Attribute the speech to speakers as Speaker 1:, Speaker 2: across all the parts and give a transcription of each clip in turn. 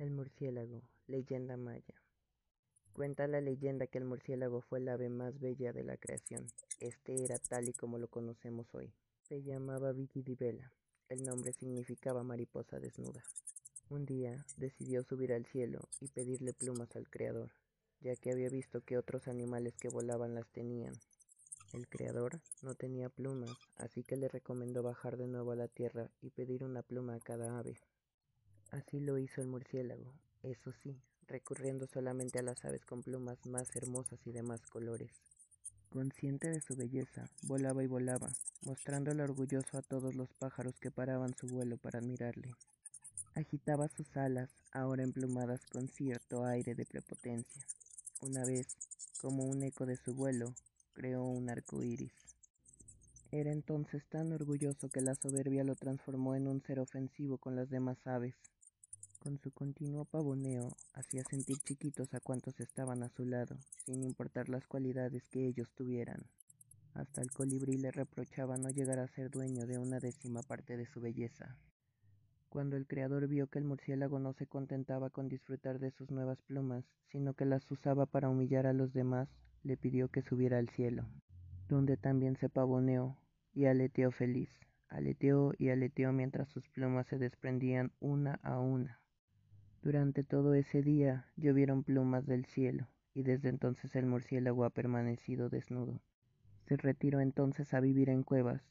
Speaker 1: El murciélago, leyenda maya. Cuenta la leyenda que el murciélago fue el ave más bella de la creación. Este era tal y como lo conocemos hoy. Se llamaba Vicky Vela. El nombre significaba mariposa desnuda. Un día decidió subir al cielo y pedirle plumas al Creador, ya que había visto que otros animales que volaban las tenían. El Creador no tenía plumas, así que le recomendó bajar de nuevo a la tierra y pedir una pluma a cada ave. Así lo hizo el murciélago, eso sí, recurriendo solamente a las aves con plumas más hermosas y de más colores. Consciente de su belleza, volaba y volaba, mostrándole orgulloso a todos los pájaros que paraban su vuelo para admirarle. Agitaba sus alas, ahora emplumadas con cierto aire de prepotencia. Una vez, como un eco de su vuelo, creó un arco iris. Era entonces tan orgulloso que la soberbia lo transformó en un ser ofensivo con las demás aves. Con su continuo pavoneo hacía sentir chiquitos a cuantos estaban a su lado, sin importar las cualidades que ellos tuvieran. Hasta el colibrí le reprochaba no llegar a ser dueño de una décima parte de su belleza. Cuando el creador vio que el murciélago no se contentaba con disfrutar de sus nuevas plumas, sino que las usaba para humillar a los demás, le pidió que subiera al cielo, donde también se pavoneó y aleteó feliz. Aleteó y aleteó mientras sus plumas se desprendían una a una. Durante todo ese día llovieron plumas del cielo, y desde entonces el murciélago ha permanecido desnudo. Se retiró entonces a vivir en cuevas,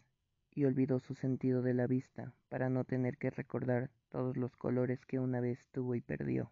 Speaker 1: y olvidó su sentido de la vista para no tener que recordar todos los colores que una vez tuvo y perdió.